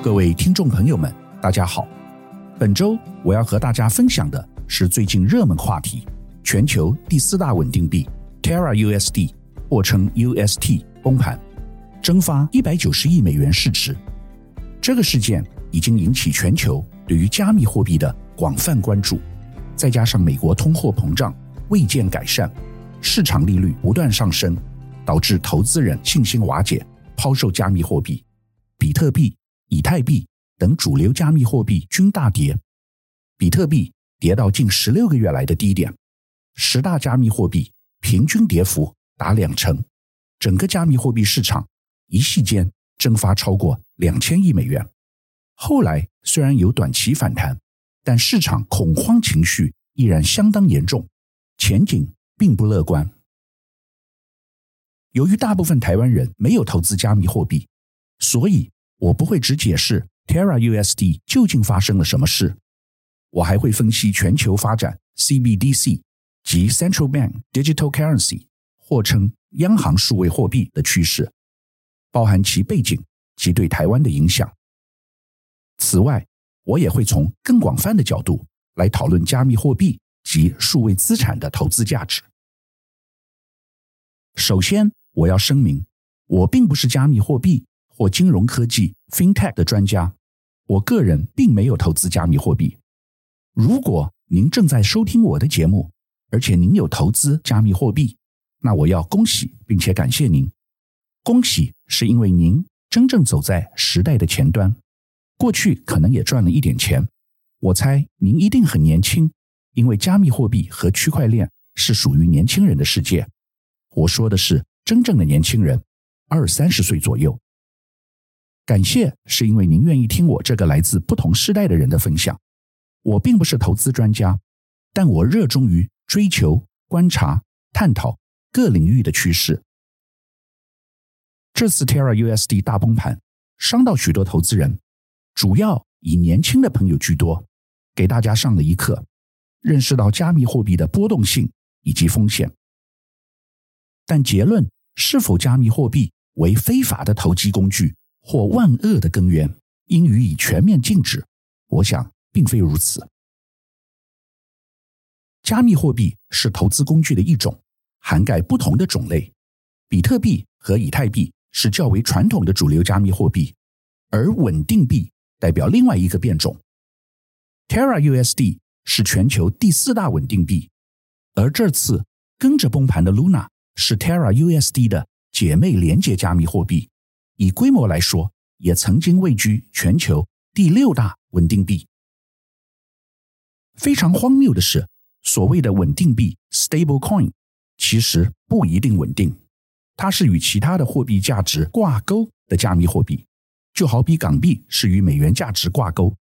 各位听众朋友们，大家好。本周我要和大家分享的是最近热门话题：全球第四大稳定币 Terra USD，或称 UST 崩盘，蒸发一百九十亿美元市值。这个事件已经引起全球对于加密货币的广泛关注。再加上美国通货膨胀未见改善，市场利率不断上升，导致投资人信心瓦解，抛售加密货币，比特币、以太币等主流加密货币均大跌。比特币跌到近十六个月来的低点，十大加密货币平均跌幅达两成，整个加密货币市场一夕间蒸发超过两千亿美元。后来虽然有短期反弹。但市场恐慌情绪依然相当严重，前景并不乐观。由于大部分台湾人没有投资加密货币，所以我不会只解释 Terra USD 究竟发生了什么事，我还会分析全球发展 CBDC 及 Central Bank Digital Currency，或称央行数位货币的趋势，包含其背景及对台湾的影响。此外，我也会从更广泛的角度来讨论加密货币及数位资产的投资价值。首先，我要声明，我并不是加密货币或金融科技 （FinTech） 的专家，我个人并没有投资加密货币。如果您正在收听我的节目，而且您有投资加密货币，那我要恭喜并且感谢您。恭喜是因为您真正走在时代的前端。过去可能也赚了一点钱，我猜您一定很年轻，因为加密货币和区块链是属于年轻人的世界。我说的是真正的年轻人，二三十岁左右。感谢是因为您愿意听我这个来自不同时代的人的分享。我并不是投资专家，但我热衷于追求、观察、探讨各领域的趋势。这次 Terra USD 大崩盘，伤到许多投资人。主要以年轻的朋友居多，给大家上了一课，认识到加密货币的波动性以及风险。但结论是否加密货币为非法的投机工具或万恶的根源，应予以全面禁止？我想并非如此。加密货币是投资工具的一种，涵盖不同的种类。比特币和以太币是较为传统的主流加密货币，而稳定币。代表另外一个变种，Terra USD 是全球第四大稳定币，而这次跟着崩盘的 Luna 是 Terra USD 的姐妹连结加密货币，以规模来说，也曾经位居全球第六大稳定币。非常荒谬的是，所谓的稳定币 （stablecoin） 其实不一定稳定，它是与其他的货币价值挂钩的加密货币。就好比港币是与美元价值挂钩，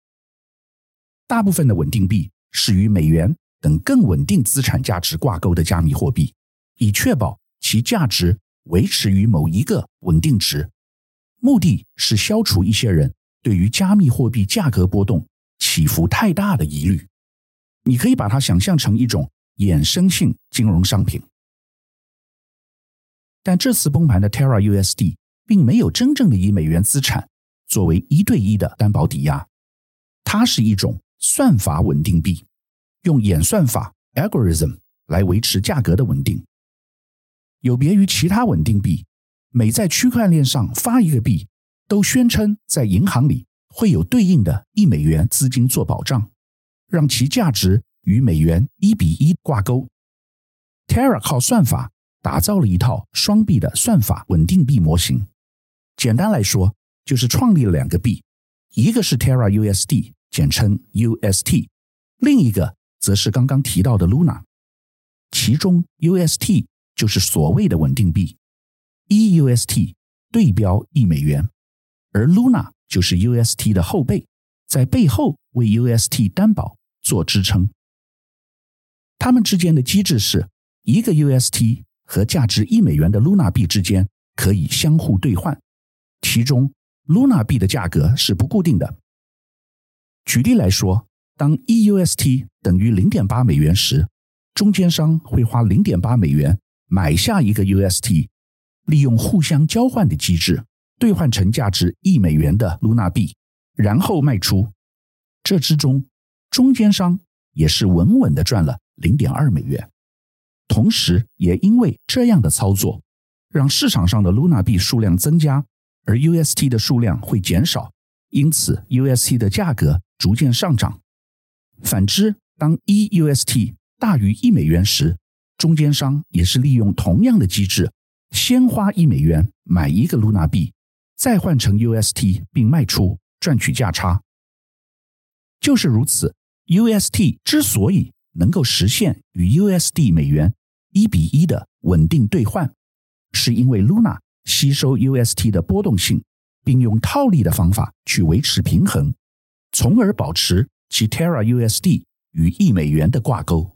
大部分的稳定币是与美元等更稳定资产价值挂钩的加密货币，以确保其价值维持于某一个稳定值。目的是消除一些人对于加密货币价格波动起伏太大的疑虑。你可以把它想象成一种衍生性金融商品。但这次崩盘的 Terra USD 并没有真正的以美元资产。作为一对一的担保抵押，它是一种算法稳定币，用演算法 algorithm 来维持价格的稳定。有别于其他稳定币，每在区块链上发一个币，都宣称在银行里会有对应的一美元资金做保障，让其价值与美元一比一挂钩。Terra 靠算法打造了一套双币的算法稳定币模型。简单来说，就是创立了两个币，一个是 Terra USD，简称 UST，另一个则是刚刚提到的 Luna。其中 UST 就是所谓的稳定币，EUST 对标一美元，而 Luna 就是 UST 的后背，在背后为 UST 担保做支撑。它们之间的机制是一个 UST 和价值一美元的 Luna 币之间可以相互兑换，其中。Luna 币的价格是不固定的。举例来说，当 EUST 等于零点八美元时，中间商会花零点八美元买下一个 UST，利用互相交换的机制，兑换成价值一美元的 Luna 币，然后卖出。这之中，中间商也是稳稳的赚了零点二美元。同时，也因为这样的操作，让市场上的 Luna 币数量增加，而 UST 的数量会减少，因此 UST 的价格逐渐上涨。反之，当一 UST 大于一美元时，中间商也是利用同样的机制，先花一美元买一个 Luna 币，再换成 UST 并卖出，赚取价差。就是如此，UST 之所以能够实现与 USD 美元一比一的稳定兑换，是因为 Luna 吸收 UST 的波动性，并用套利的方法去维持平衡，从而保持其 Terra USD 与一美元的挂钩。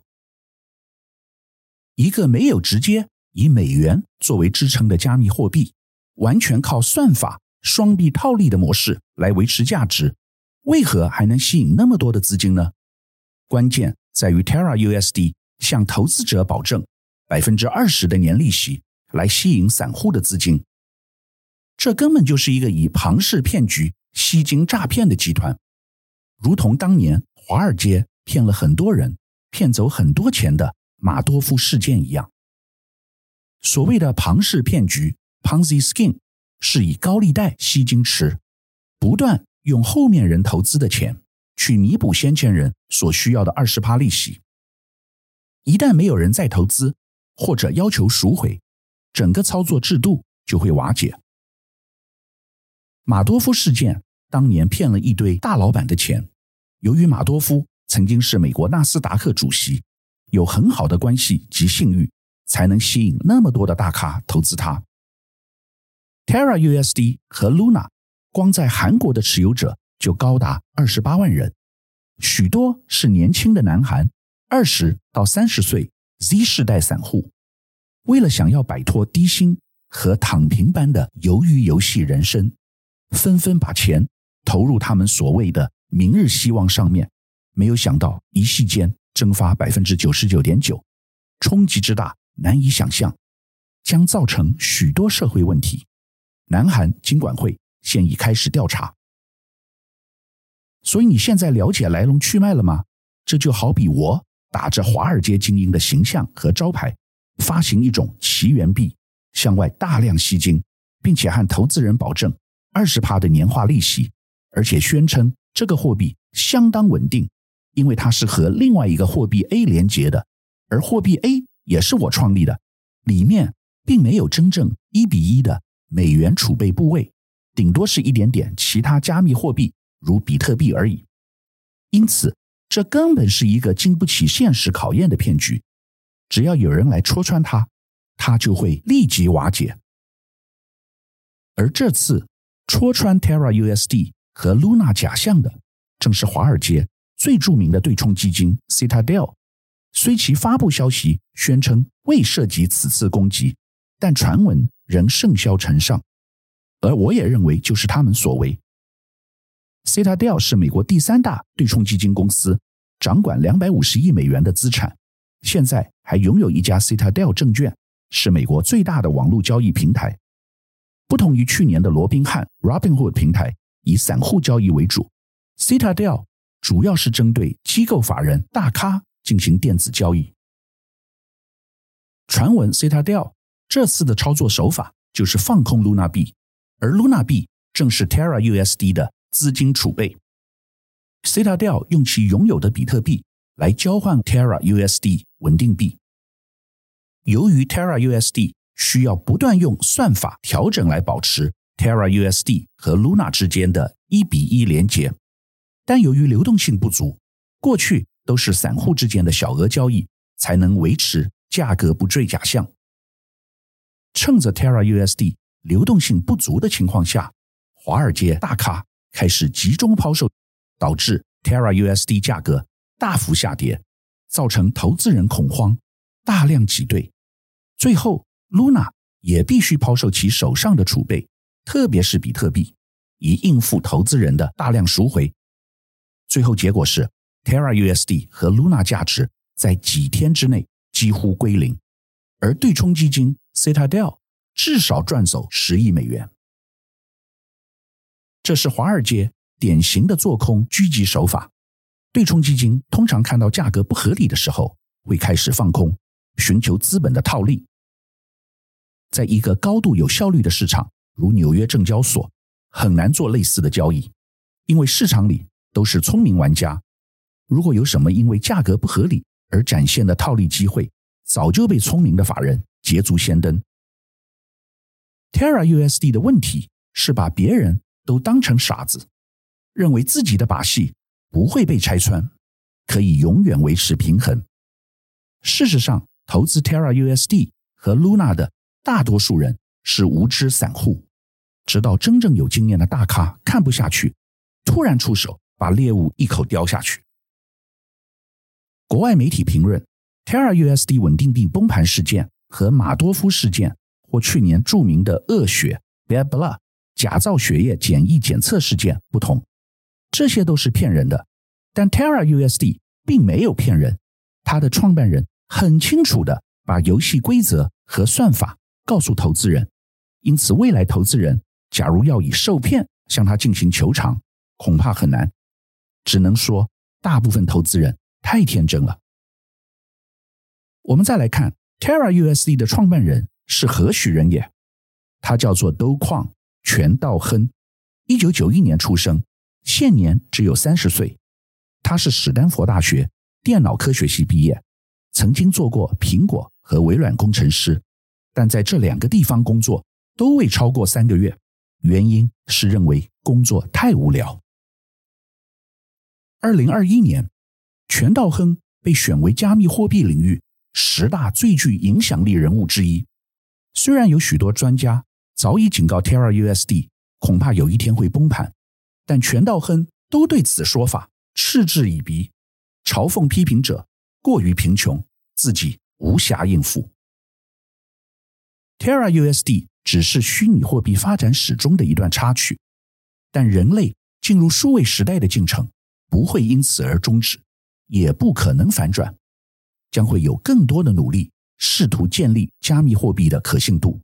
一个没有直接以美元作为支撑的加密货币，完全靠算法双币套利的模式来维持价值，为何还能吸引那么多的资金呢？关键在于 Terra USD 向投资者保证百分之二十的年利息，来吸引散户的资金。这根本就是一个以庞氏骗局吸金诈骗的集团，如同当年华尔街骗了很多人，骗走很多钱的。马多夫事件一样，所谓的庞氏骗局 （Ponzi scheme） 是以高利贷吸金池，不断用后面人投资的钱去弥补先前人所需要的二十趴利息。一旦没有人再投资或者要求赎回，整个操作制度就会瓦解。马多夫事件当年骗了一堆大老板的钱，由于马多夫曾经是美国纳斯达克主席。有很好的关系及信誉，才能吸引那么多的大咖投资它。Terra USD 和 Luna 光在韩国的持有者就高达二十八万人，许多是年轻的南韩二十到三十岁 Z 世代散户，为了想要摆脱低薪和躺平般的鱿鱼游戏人生，纷纷把钱投入他们所谓的明日希望上面，没有想到一夕间。蒸发百分之九十九点九，冲击之大难以想象，将造成许多社会问题。南韩金管会现已开始调查。所以你现在了解来龙去脉了吗？这就好比我打着华尔街精英的形象和招牌，发行一种奇缘币，向外大量吸金，并且和投资人保证二十趴的年化利息，而且宣称这个货币相当稳定。因为它是和另外一个货币 A 连接的，而货币 A 也是我创立的，里面并没有真正一比一的美元储备部位，顶多是一点点其他加密货币，如比特币而已。因此，这根本是一个经不起现实考验的骗局。只要有人来戳穿它，它就会立即瓦解。而这次戳穿 Terra USD 和 Luna 假象的，正是华尔街。最著名的对冲基金 Citadel，虽其发布消息宣称未涉及此次攻击，但传闻仍甚嚣尘上。而我也认为就是他们所为。Citadel 是美国第三大对冲基金公司，掌管两百五十亿美元的资产，现在还拥有一家 Citadel 证券，是美国最大的网络交易平台。不同于去年的罗宾汉 Robinhood 平台，以散户交易为主，Citadel。主要是针对机构法人大咖进行电子交易。传闻 Citadel 这次的操作手法就是放空 Luna 币，而 Luna 币正是 Terra USD 的资金储备。Citadel 用其拥有的比特币来交换 Terra USD 稳定币。由于 Terra USD 需要不断用算法调整来保持 Terra USD 和 Luna 之间的一比一连接。但由于流动性不足，过去都是散户之间的小额交易才能维持价格不坠假象。趁着 Terra USD 流动性不足的情况下，华尔街大咖开始集中抛售，导致 Terra USD 价格大幅下跌，造成投资人恐慌，大量挤兑。最后，Luna 也必须抛售其手上的储备，特别是比特币，以应付投资人的大量赎回。最后结果是，Terra USD 和 Luna 价值在几天之内几乎归零，而对冲基金 Citadel 至少赚走十亿美元。这是华尔街典型的做空狙击手法。对冲基金通常看到价格不合理的时候，会开始放空，寻求资本的套利。在一个高度有效率的市场，如纽约证交所，很难做类似的交易，因为市场里都是聪明玩家。如果有什么因为价格不合理而展现的套利机会，早就被聪明的法人捷足先登。Terra USD 的问题是把别人都当成傻子，认为自己的把戏不会被拆穿，可以永远维持平衡。事实上，投资 Terra USD 和 Luna 的大多数人是无知散户，直到真正有经验的大咖看不下去，突然出手把猎物一口叼下去。国外媒体评论 Terra USD 稳定币崩盘事件和马多夫事件，或去年著名的恶血 Bad Blood 假造血液检疫检测事件不同，这些都是骗人的。但 Terra USD 并没有骗人，它的创办人很清楚地把游戏规则和算法告诉投资人，因此未来投资人假如要以受骗向他进行求偿，恐怕很难。只能说大部分投资人。太天真了。我们再来看 Terra USD 的创办人是何许人也？他叫做 Do Kwon 全道亨，一九九一年出生，现年只有三十岁。他是史丹佛大学电脑科学系毕业，曾经做过苹果和微软工程师，但在这两个地方工作都未超过三个月，原因是认为工作太无聊。二零二一年。全道亨被选为加密货币领域十大最具影响力人物之一。虽然有许多专家早已警告 Terra USD 恐怕有一天会崩盘，但全道亨都对此说法嗤之以鼻，嘲讽批评者过于贫穷，自己无暇应付。Terra USD 只是虚拟货币发展史中的一段插曲，但人类进入数位时代的进程不会因此而终止。也不可能反转，将会有更多的努力试图建立加密货币的可信度。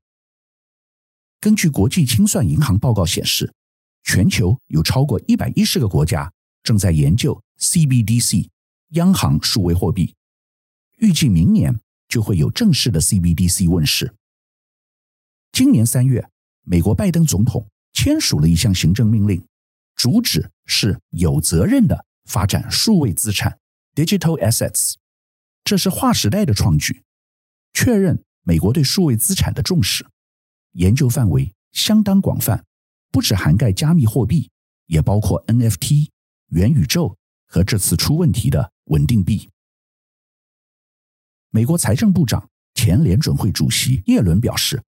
根据国际清算银行报告显示，全球有超过一百一十个国家正在研究 CBDC 央行数位货币，预计明年就会有正式的 CBDC 问世。今年三月，美国拜登总统签署了一项行政命令，主旨是有责任的发展数位资产。Digital assets，这是划时代的创举，确认美国对数位资产的重视，研究范围相当广泛，不只涵盖加密货币，也包括 NFT、元宇宙和这次出问题的稳定币。美国财政部长、前联准会主席耶伦表示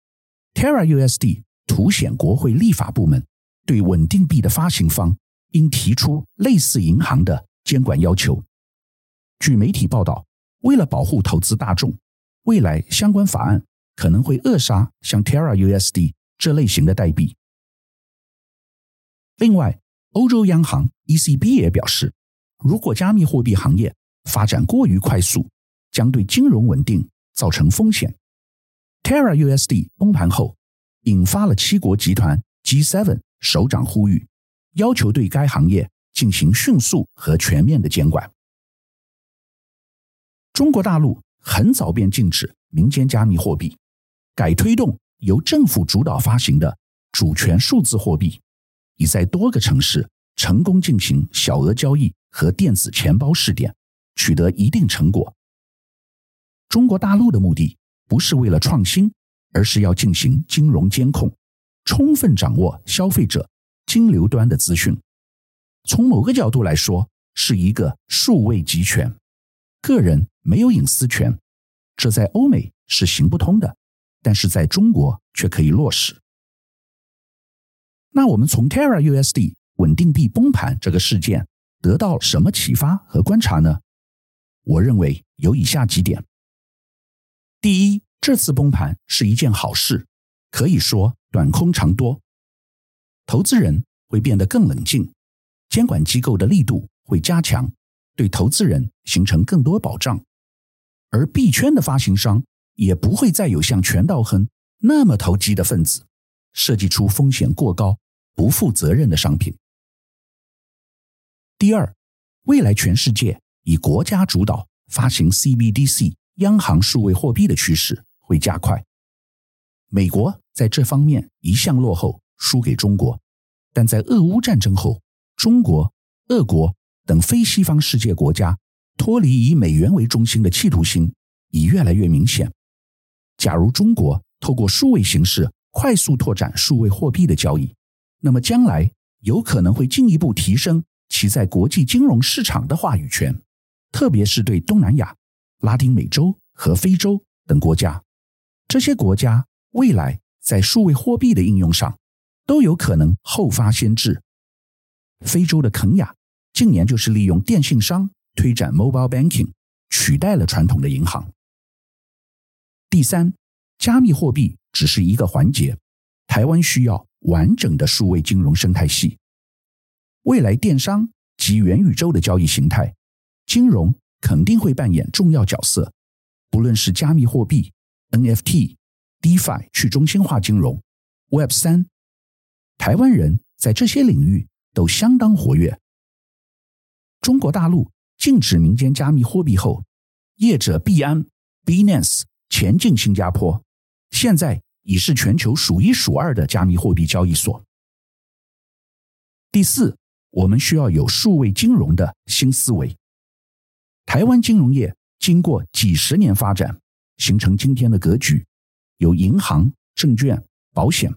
，Terra USD 凸显国会立法部门对稳定币的发行方应提出类似银行的监管要求。据媒体报道，为了保护投资大众，未来相关法案可能会扼杀像 Terra USD 这类型的代币。另外，欧洲央行 ECB 也表示，如果加密货币行业发展过于快速，将对金融稳定造成风险。Terra USD 崩盘后，引发了七国集团 G7 首长呼吁，要求对该行业进行迅速和全面的监管。中国大陆很早便禁止民间加密货币，改推动由政府主导发行的主权数字货币，已在多个城市成功进行小额交易和电子钱包试点，取得一定成果。中国大陆的目的不是为了创新，而是要进行金融监控，充分掌握消费者金流端的资讯。从某个角度来说，是一个数位集权。个人没有隐私权，这在欧美是行不通的，但是在中国却可以落实。那我们从 Terra USD 稳定币崩盘这个事件得到什么启发和观察呢？我认为有以下几点：第一，这次崩盘是一件好事，可以说短空长多，投资人会变得更冷静，监管机构的力度会加强。对投资人形成更多保障，而币圈的发行商也不会再有像全道亨那么投机的分子，设计出风险过高、不负责任的商品。第二，未来全世界以国家主导发行 CBDC 央行数位货币的趋势会加快。美国在这方面一向落后，输给中国，但在俄乌战争后，中国、俄国等非西方世界国家脱离以美元为中心的企图心已越来越明显。假如中国透过数位形式快速拓展数位货币的交易，那么将来有可能会进一步提升。其在国际金融市场的话语权，特别是对东南亚、拉丁美洲和非洲等国家，这些国家未来在数位货币的应用上都有可能后发先至。非洲的肯亚近年就是利用电信商推展 mobile banking，取代了传统的银行。第三，加密货币只是一个环节，台湾需要完整的数位金融生态系。未来电商及元宇宙的交易形态，金融肯定会扮演重要角色。不论是加密货币、NFT、DeFi 去中心化金融、Web 三，台湾人在这些领域都相当活跃。中国大陆禁止民间加密货币后，业者币安、Binance 前进新加坡，现在已是全球数一数二的加密货币交易所。第四。我们需要有数位金融的新思维。台湾金融业经过几十年发展，形成今天的格局，有银行、证券、保险，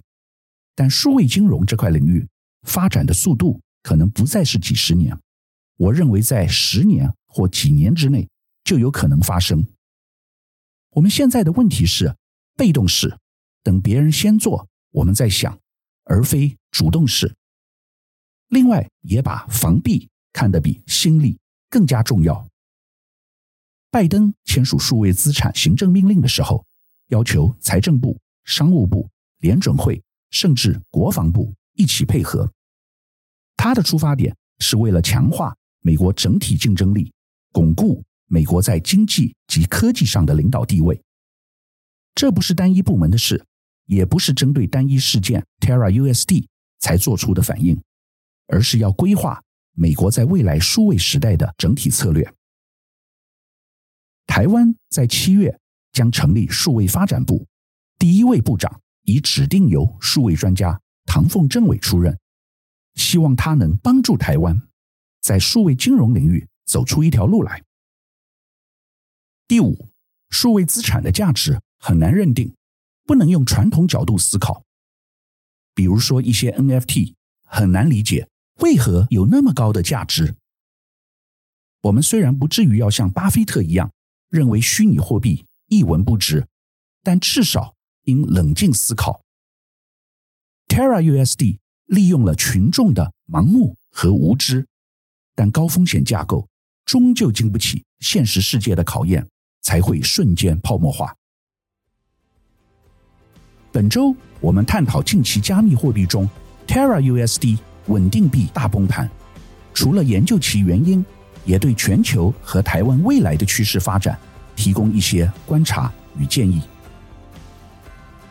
但数位金融这块领域发展的速度可能不再是几十年。我认为在十年或几年之内就有可能发生。我们现在的问题是被动式，等别人先做，我们再想，而非主动式。另外，也把防弊看得比心力更加重要。拜登签署数位资产行政命令的时候，要求财政部、商务部、联准会，甚至国防部一起配合。他的出发点是为了强化美国整体竞争力，巩固美国在经济及科技上的领导地位。这不是单一部门的事，也不是针对单一事件 Terra USD 才做出的反应。而是要规划美国在未来数位时代的整体策略。台湾在七月将成立数位发展部，第一位部长已指定由数位专家唐凤政委出任，希望他能帮助台湾在数位金融领域走出一条路来。第五，数位资产的价值很难认定，不能用传统角度思考，比如说一些 NFT 很难理解。为何有那么高的价值？我们虽然不至于要像巴菲特一样认为虚拟货币一文不值，但至少应冷静思考。Terra USD 利用了群众的盲目和无知，但高风险架构终究经不起现实世界的考验，才会瞬间泡沫化。本周我们探讨近期加密货币中 Terra USD。稳定币大崩盘，除了研究其原因，也对全球和台湾未来的趋势发展提供一些观察与建议。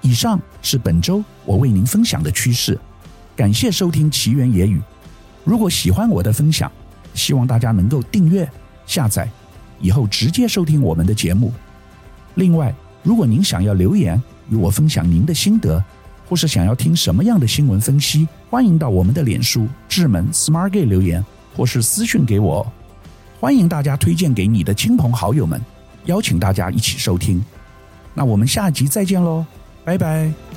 以上是本周我为您分享的趋势，感谢收听奇缘野语。如果喜欢我的分享，希望大家能够订阅、下载，以后直接收听我们的节目。另外，如果您想要留言与我分享您的心得，或是想要听什么样的新闻分析，欢迎到我们的脸书智门 Smart Gay 留言，或是私讯给我。欢迎大家推荐给你的亲朋好友们，邀请大家一起收听。那我们下集再见喽，拜拜。